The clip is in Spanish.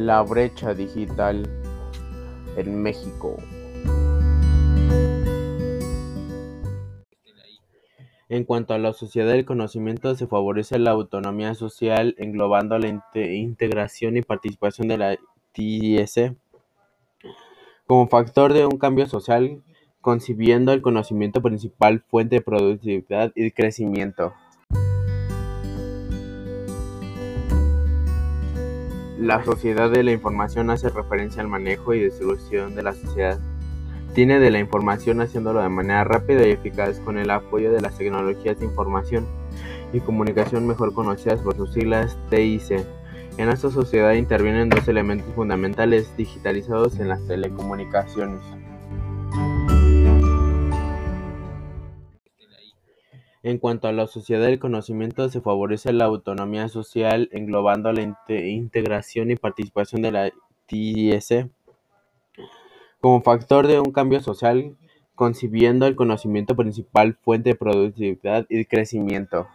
La brecha digital en México. En cuanto a la sociedad del conocimiento, se favorece la autonomía social, englobando la integración y participación de la TIC como factor de un cambio social, concibiendo el conocimiento principal fuente de productividad y crecimiento. La sociedad de la información hace referencia al manejo y distribución de la sociedad. Tiene de la información haciéndolo de manera rápida y eficaz con el apoyo de las tecnologías de información y comunicación mejor conocidas por sus siglas TIC. En esta sociedad intervienen dos elementos fundamentales digitalizados en las telecomunicaciones. En cuanto a la sociedad del conocimiento, se favorece la autonomía social, englobando la integración y participación de la TIC como factor de un cambio social, concibiendo el conocimiento principal fuente de productividad y crecimiento.